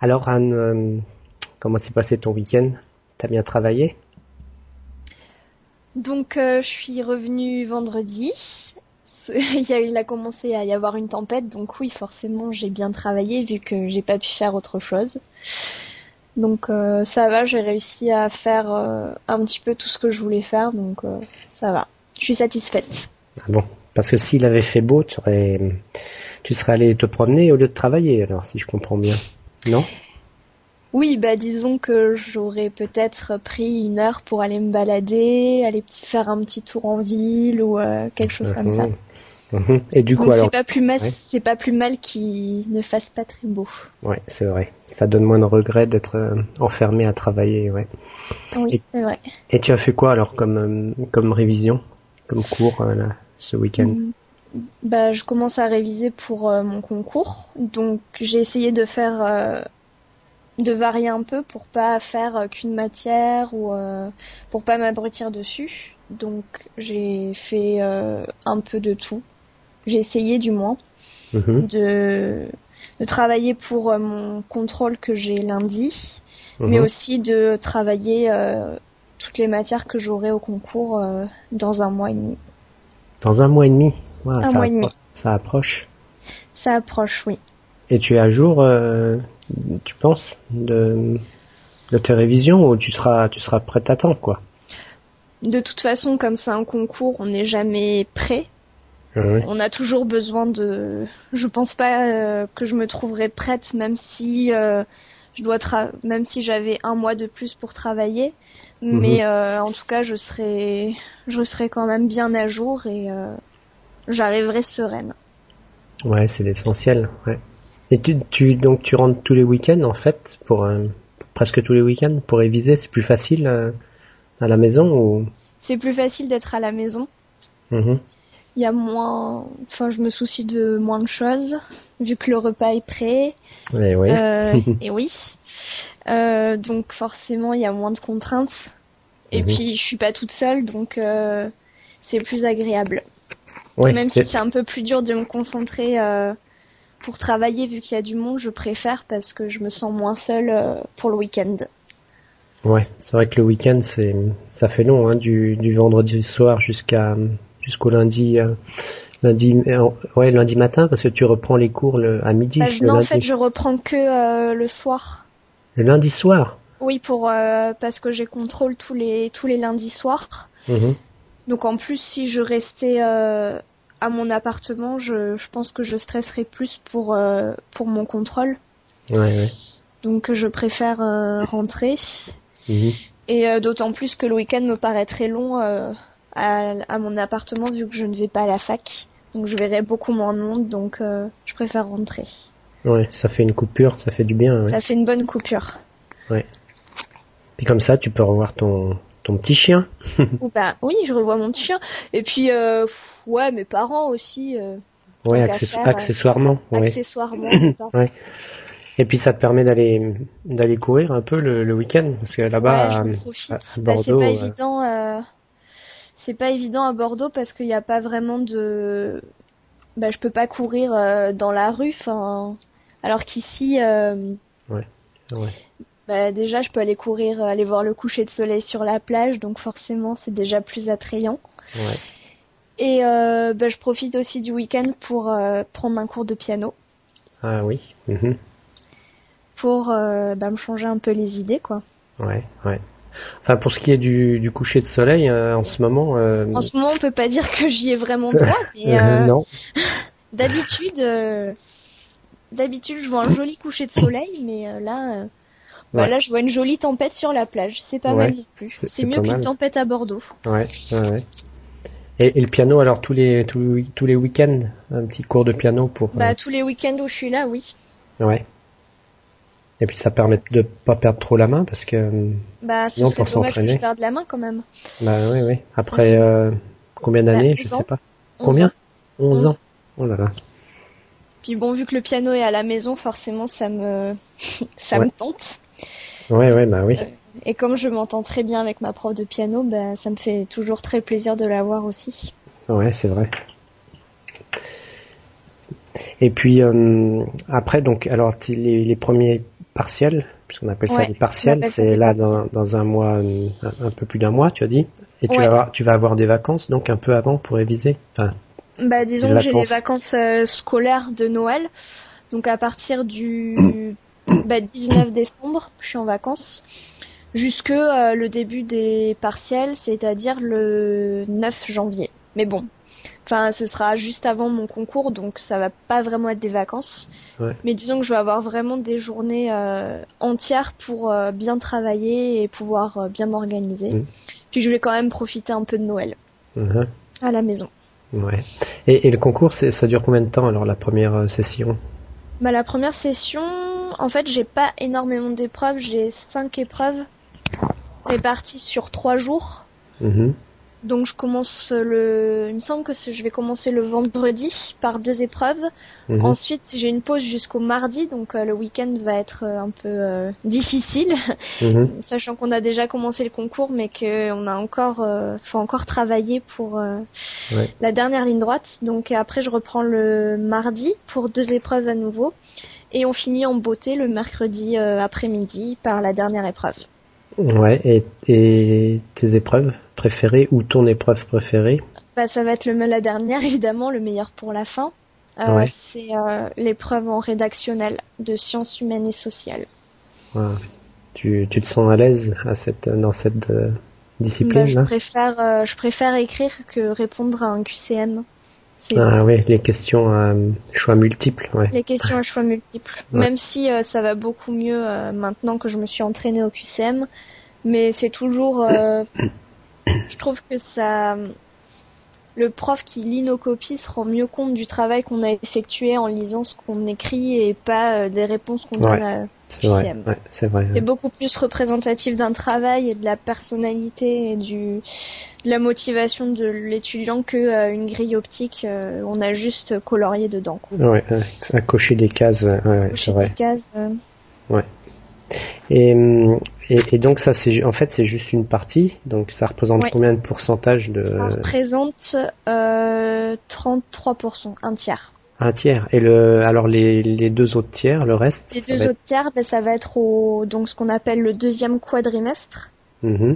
Alors Anne, euh, comment s'est passé ton week-end? T'as bien travaillé? Donc euh, je suis revenue vendredi. Il y a, il a commencé à y avoir une tempête, donc oui, forcément, j'ai bien travaillé vu que j'ai pas pu faire autre chose. Donc euh, ça va, j'ai réussi à faire euh, un petit peu tout ce que je voulais faire, donc euh, ça va. Je suis satisfaite. Ah Bon, parce que s'il avait fait beau, tu, aurais, tu serais allé te promener au lieu de travailler, alors si je comprends bien. Non? Oui, bah disons que j'aurais peut-être pris une heure pour aller me balader, aller faire un petit tour en ville ou euh, quelque chose comme ça. Mhm. Et du coup Donc alors, c'est pas plus mal, Ouais. c'est pas plus mal qu'il ne fasse pas très beau. ouais, c'est vrai. Ça donne moins de regret d'être euh, enfermé à travailler, ouais. Oui, Et- c'est vrai. Et tu as fait quoi alors comme euh, comme révision, comme cours là, ce week-end? Mm. Bah, je commence à réviser pour euh, mon concours, donc j'ai essayé de faire, euh, de varier un peu pour pas faire euh, qu'une matière ou pour pas m'abrutir dessus. Donc j'ai fait un peu de tout. J'ai essayé du moins Mhm. de, de travailler pour mon contrôle que j'ai lundi, mais Mhm. aussi de travailler toutes les matières que j'aurai au concours dans un mois et demi. Dans un mois et demi. Un mois et demi. ça approche. Ça approche, oui. Et tu es à jour, euh, tu penses, de, de tes révisions ou tu seras, tu seras prête à temps, quoi? De toute façon, comme c'est un concours, on n'est jamais prêt. Ouais. On a toujours besoin de. Je pense pas euh, que je me trouverais prête, même si euh, je dois tra... même si j'avais un mois de plus pour travailler. Mais euh, en tout cas, je serai, je serai quand même bien à jour et j'arriverai sereine. Ouais, c'est l'essentiel. Ouais. Et tu, tu, donc tu rentres tous les week-ends en fait, pour, euh, presque tous les week-ends pour réviser, c'est plus facile euh, à la maison ou? C'est plus facile d'être à la maison. Mhm. Il y a moins, enfin, je me soucie de moins de choses vu que le repas est prêt. Ouais. Euh, et oui. Euh, donc forcément, il y a moins de contraintes. Et Mhm. puis, je suis pas toute seule, donc c'est plus agréable. Même si c'est un peu plus dur de me concentrer euh, pour travailler, vu qu'il y a du monde, je préfère parce que je me sens moins seule euh, pour le week-end. Ouais, c'est vrai que le week-end c'est ça fait long, hein, du, du vendredi soir jusqu'à jusqu'au lundi euh, lundi ouais lundi matin parce que tu reprends les cours le, à midi Bah, le non, en lundi fait, je reprends que le soir. le lundi soir? Oui, pour parce que j'ai contrôle tous les tous les lundis soirs. Mhm. Donc en plus, si je restais euh, à mon appartement, je, je pense que je stresserais plus pour euh, pour mon contrôle. Ouais, ouais. Donc je préfère euh, rentrer. Mhm. Et euh, d'autant plus que le week-end me paraît très long à, à mon appartement vu que je ne vais pas à la fac. Donc je verrai beaucoup moins de monde, donc je préfère rentrer. Ouais, ça fait une coupure, ça fait du bien. Ouais. Ça fait une bonne coupure. Puis comme ça, tu peux revoir ton ton petit chien. Bah oui, je revois mon petit chien. Et puis euh, ouais, mes parents aussi, euh, Ouais, faire, euh, accessoirement. Ouais. accessoirement. parents. Et puis ça te permet d'aller d'aller courir un peu le, le week-end parce que là-bas Ouais, à- Bah, c'est Bordeaux. pas évident. euh, C'est pas évident à Bordeaux parce qu'il n'y a pas vraiment de. Bah, je peux pas courir dans la rue. Enfin, alors qu'ici, ouais. Bah, déjà, je peux aller courir, euh, aller voir le coucher de soleil sur la plage. Donc forcément, c'est déjà plus attrayant. Ouais. Et euh, bah, je profite aussi du week-end pour euh, prendre un cours de piano, Ah oui. Mhm. pour euh, bah, me changer un peu les idées, quoi. Ouais, ouais. Enfin, pour ce qui est du, du coucher de soleil, euh, en ce moment, euh, En ce moment, on peut pas dire que j'y ai vraiment droit, mais euh, non. D'habitude, d'habitude, je vois un joli coucher de soleil, mais là, bah, Ouais. là, je vois une jolie tempête sur la plage. C'est pas Ouais, mal non plus. c'est- mieux qu'une tempête à Bordeaux. Ouais, ouais. Et, et le piano, alors tous les tous, tous les week-ends, un petit cours de piano pour. Bah, tous les week-ends où je suis là, oui. euh, ouais. Et puis ça permet de pas perdre trop la main parce que euh, Bah, Sinon, ce pour s'entraîner. je la main quand même. bah oui, oui. Après euh, combien d'années, Bah, je 11 ans. sais pas. 11 Combien ans. 11 11. ans. Oh là là. Puis bon, vu que le piano est à la maison, forcément, ça me, ça Ouais. me tente. Ouais, ouais, bah oui. Et comme je m'entends très bien avec ma prof de piano, bah, ça me fait toujours très plaisir de la voir aussi. Ouais, c'est vrai. Et puis euh, après, donc, alors les, les premiers partiels, puisqu'on appelle ça des partiels. C'est là dans, dans, un mois, un, peu plus d'un mois, tu as dit. Et tu, vas avoir, tu vas avoir des vacances, donc un peu avant pour réviser. Enfin, bah, disons que j'ai les vacances euh, scolaires de Noël. Donc à partir du bah, 19 décembre, je suis en vacances. Jusque euh, le début des partiels, c'est-à-dire le 9 janvier. Mais bon, Enfin, ce sera juste avant mon concours, donc ça va pas vraiment être des vacances. Mais disons que je vais avoir vraiment des journées euh, entières pour euh, bien travailler et pouvoir bien m'organiser. Puis je vais quand même profiter un peu de Noël uh-huh. à la maison. Ouais. Et, et le concours, ça dure combien de temps alors la première session? Bah la première session, en fait, j'ai pas énormément d'épreuves. J'ai cinq épreuves réparties sur trois jours. Mm-hmm. Donc je commence le, il me semble que je vais commencer le vendredi par deux épreuves. Mhm. Ensuite j'ai une pause jusqu'au mardi, donc euh, le week-end va être euh, un peu euh, difficile, mhm. sachant qu'on a déjà commencé le concours, mais qu'on a encore, faut encore travailler pour la dernière ligne droite. Donc après je reprends le mardi pour deux épreuves à nouveau, et on finit en beauté le mercredi après-midi par la dernière épreuve. Ouais, et, et tes épreuves préférée ou ton épreuve préférée? Bah, Ça va être le, la dernière, évidemment, le meilleur pour la fin. Euh, c'est euh, l'épreuve en rédactionnel de sciences humaines et sociales. Tu, tu, te sens à l'aise à cette, dans cette euh, discipline bah, je, préfère, je préfère écrire que répondre à un QCM. Ah oui, les questions à choix multiples. Ouais. Les questions à choix multiples. Même si ça va beaucoup mieux maintenant que je me suis entraînée au QCM, mais c'est toujours je trouve que ça, le prof qui lit nos copies se rend mieux compte du travail qu'on a effectué en lisant ce qu'on écrit et pas euh, des réponses qu'on donne à c'est vrai. C'est beaucoup plus représentatif d'un travail et de la personnalité et du la motivation de l'étudiant que euh, une grille optique. Euh, on a juste colorié dedans. Ouais, à cocher des cases. Ouais, c'est vrai. Des cases. Ouais. Et, et, et, donc ça, c'est en fait c'est juste une partie. Donc ça représente combien de pourcentage de Ça représente euh, 33%, un tiers. Un tiers. Et le alors les, les deux autres tiers, le reste Les deux autres tiers, ben, ça va être au donc ce qu'on appelle le deuxième quadrimestre. Mm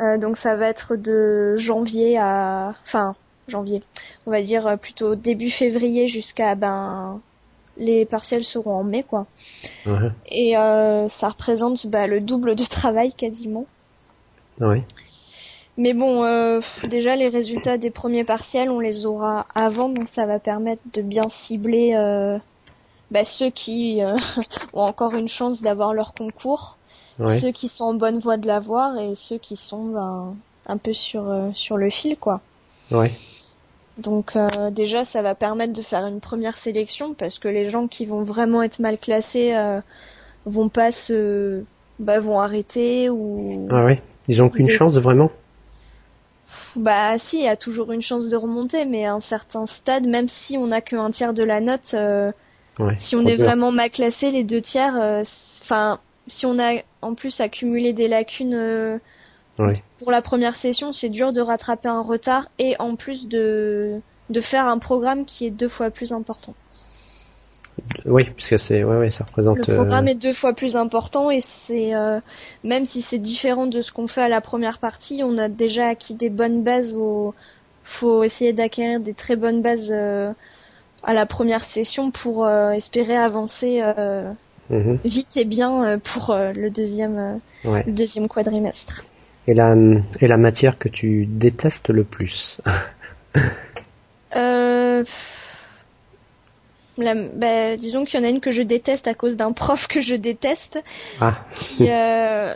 euh, donc ça va être de janvier à enfin janvier, on va dire plutôt début février jusqu'à ben les partiels seront en mai quoi. Et euh, ça représente bah, le double de travail quasiment. Ouais. Mais bon, euh, déjà les résultats des premiers partiels, on les aura avant, donc ça va permettre de bien cibler euh, bah, ceux qui ont encore une chance d'avoir leur concours, ceux qui sont en bonne voie de l'avoir et ceux qui sont ben, un peu sur sur le fil quoi. Ouais. Donc euh, déjà, ça va permettre de faire une première sélection parce que les gens qui vont vraiment être mal classés euh, vont pas se, bah, vont arrêter ou. Ah ouais, ils ont qu'une chance vraiment. Bah si, il y a toujours une chance de remonter, mais à un certain stade, même si on n'a qu'un tiers de la note, euh, si on est vraiment mal classé, les deux tiers, enfin, si on a en plus accumulé des lacunes pour la première session, c'est dur de rattraper un retard et en plus de, de faire un programme qui est deux fois plus important. Oui, puisque c'est ouais, ouais, ça représente. Le programme euh, est deux fois plus important et c'est euh, même si c'est différent de ce qu'on fait à la première partie, on a déjà acquis des bonnes bases. Au... Faut essayer d'acquérir des très bonnes bases euh, à la première session pour espérer avancer mhm. vite et bien pour le deuxième le deuxième quadrimestre. Et la, et la matière que tu détestes le plus euh... bah, disons qu'il y en a une que je déteste à cause d'un prof que je déteste. Ah. Qui, euh...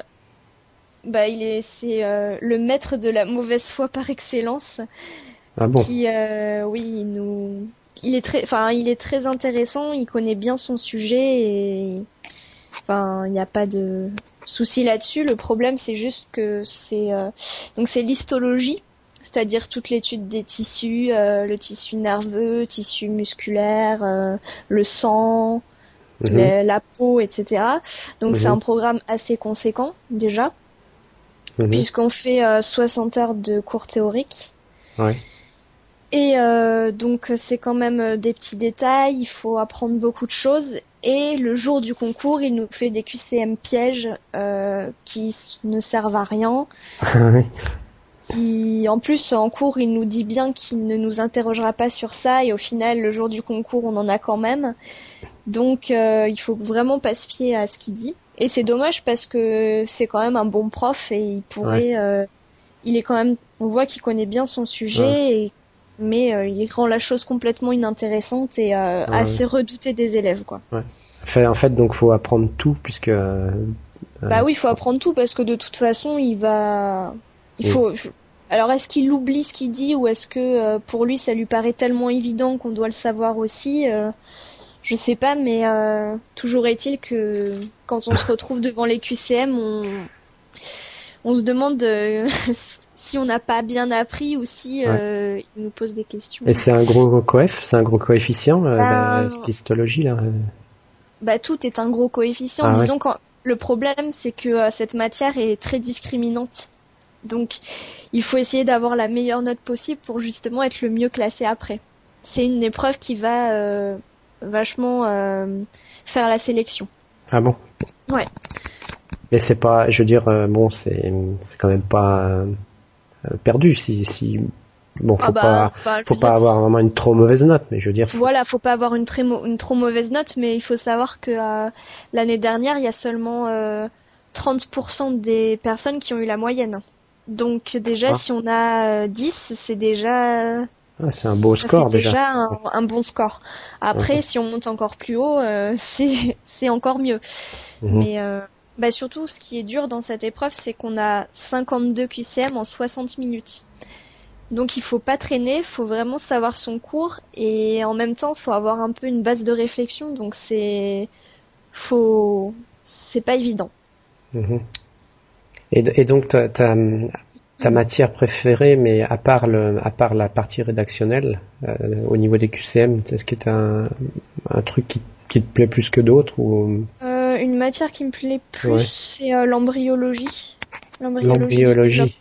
bah, il est, c'est euh, le maître de la mauvaise foi par excellence. Ah bon. Qui, euh, oui, il nous, il est très, enfin, il est très intéressant. Il connaît bien son sujet et, enfin, il n'y a pas de, souci là-dessus. Le problème, c'est juste que c'est euh, donc c'est l'histologie, c'est-à-dire toute l'étude des tissus, euh, le tissu nerveux, tissu musculaire, euh, le sang, mhm. la peau, etc. Donc c'est mhm. un programme assez conséquent déjà, mhm. puisqu'on fait 60 heures de cours théoriques. Et donc c'est quand même des petits détails, il faut apprendre beaucoup de choses. Et le jour du concours, il nous fait des QCM pièges qui ne servent à rien. oui en plus, en cours, il nous dit bien qu'il ne nous interrogera pas sur ça, et au final, le jour du concours, on en a quand même. Donc, euh, il faut vraiment pas se fier à ce qu'il dit. Et c'est dommage parce que c'est quand même un bon prof et il pourrait, euh, il est quand même, on voit qu'il connaît bien son sujet, et, mais euh, il rend la chose complètement inintéressante et assez redouté des élèves, quoi. En fait, donc, faut apprendre tout puisque. bah oui, il faut apprendre tout parce que de toute façon, il va, il faut. Alors est-ce qu'il oublie ce qu'il dit ou est-ce que euh, pour lui ça lui paraît tellement évident qu'on doit le savoir aussi euh, Je sais pas, mais euh, toujours est-il que quand on se retrouve devant les QCM, on, on se demande si on n'a pas bien appris ou si il nous pose des questions. Et c'est un gros coef, c'est un gros coefficient bah, la histologie là. Bah tout est un gros coefficient. Ah Disons quand le problème c'est que cette matière est très discriminante. Donc, il faut essayer d'avoir la meilleure note possible pour justement être le mieux classé après. C'est une épreuve qui va euh, vachement euh, faire la sélection. Ah bon? Ouais. Mais c'est pas, je veux dire, euh, bon, c'est c'est quand même pas perdu si si bon faut ah bah, pas faut pas avoir vraiment une trop mauvaise note mais je veux dire voilà faut pas avoir une très une trop mauvaise note mais il faut savoir que l'année dernière il y a seulement 30% des personnes qui ont eu la moyenne donc déjà, ah. si on a 10, euh, c'est déjà... Ah, c'est un beau score déjà. déjà un, bon score. Après, si on monte encore plus haut, euh, c'est encore mieux. Mhm. Mais euh, bah surtout, ce qui est dur dans cette épreuve, c'est qu'on a 52 QCM en 60 minutes. Donc il faut pas traîner, faut vraiment savoir son cours et en même temps, faut avoir un peu une base de réflexion. Donc c'est faut c'est pas évident. Mhm. Et, donc ta, ta, matière préférée, mais à part le, à part la partie rédactionnelle, euh, au niveau des QCM, est-ce que tu as un, un, truc qui, qui, te plaît plus que d'autres ou euh, Une matière qui me plaît plus, c'est euh, l'embryologie. L'embryologie.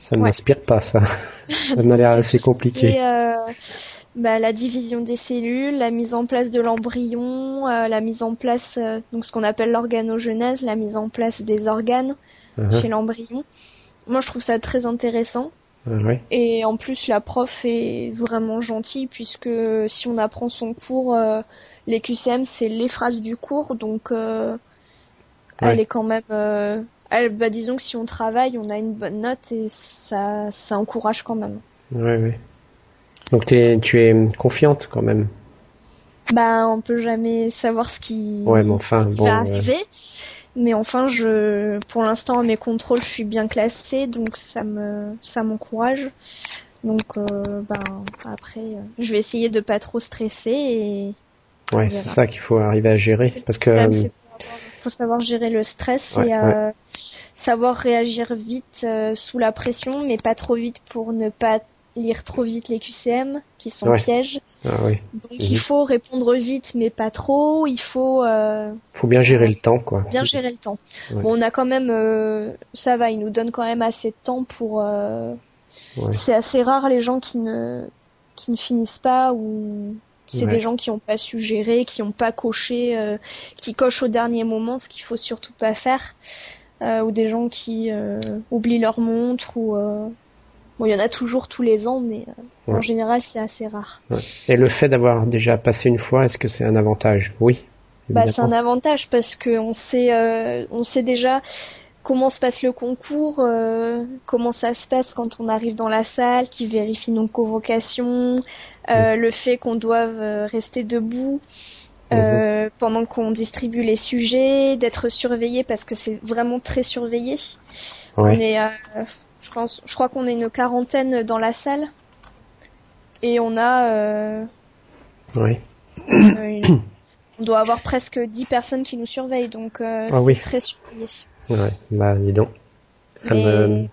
Ça ne m'inspire pas ça. ça m'a l'air assez compliqué. Bah, la division des cellules, la mise en place de l'embryon, la mise en place donc ce qu'on appelle l'organogenèse, la mise en place des organes, Uh-huh. chez l'embryon. Moi, je trouve ça très intéressant. Uh-huh. Et en plus, la prof est vraiment gentille puisque si on apprend son cours, euh, les QCM, c'est les phrases du cours, donc euh, elle est quand même. Euh, elle, bah, disons que si on travaille, on a une bonne note et ça, ça encourage quand même. Ouais, ouais. Donc es, tu es confiante quand même. Bah, on peut jamais savoir ce qui, ouais, mais enfin, bon, va arriver. Mais enfin, je, pour l'instant, à mes contrôles, je suis bien classée, donc ça me, ça m'encourage. Donc, euh, ben, après, euh, je vais essayer de pas trop stresser et. Ouais, c'est ça qu'il faut arriver à gérer, parce que. Il faut savoir gérer le stress et euh, savoir réagir vite euh, sous la pression, mais pas trop vite pour ne pas lire trop vite les QCM qui sont pièges. Ah, oui. Donc il mhm. faut répondre vite mais pas trop, il faut euh... faut bien gérer le temps quoi. Bien gérer le temps. Bon, on a quand même ça va, il nous donne quand même assez de temps pour c'est assez rare les gens qui ne qui ne finissent pas ou c'est des gens qui n'ont pas su gérer, qui n'ont pas coché, euh, qui cochent au dernier moment, ce qu'il faut surtout pas faire, euh, ou des gens qui euh, oublient leur montre ou Bon, il y en a toujours tous les ans, mais euh, en général, c'est assez rare. Et le fait d'avoir déjà passé une fois, est-ce que c'est un avantage? Oui. Bah, c'est un avantage parce que on sait, euh, on sait déjà comment se passe le concours, euh, comment ça se passe quand on arrive dans la salle, qui vérifie nos convocations, le fait qu'on doive rester debout. Mhm. pendant qu'on distribue les sujets, d'être surveillé parce que c'est vraiment très surveillé. On est, je crois qu'on est une quarantaine dans la salle. Et on a. Euh, oui. on doit avoir presque 10 personnes qui nous surveillent, donc euh, ah c'est très surveillé. Ouais, bah dis donc. Ça me.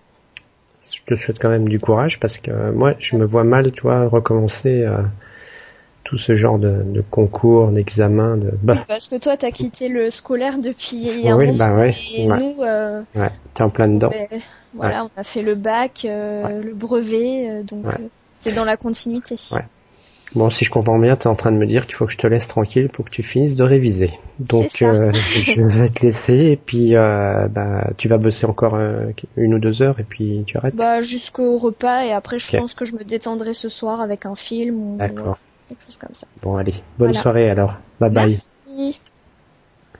Je te souhaite quand même du courage parce que moi, je me vois mal, tu vois, recommencer. Euh, tout ce genre de, concours, d'examens, de. Bah. parce que toi, t'as quitté le scolaire depuis un oui, bah ouais, et nous. Euh, ouais, t'es en plein dedans. voilà, on a fait le bac, euh, le brevet, euh, donc C'est dans la continuité. Ouais. Bon, si je comprends bien, tu es en train de me dire qu'il faut que je te laisse tranquille pour que tu finisses de réviser. Donc, euh, je vais te laisser et puis euh, bah, tu vas bosser encore euh, une ou deux heures et puis tu arrêtes. Bah, jusqu'au repas et après, je pense que je me détendrai ce soir avec un film ou quelque chose comme ça. Bon, allez, bonne soirée alors. Bye bye. Merci.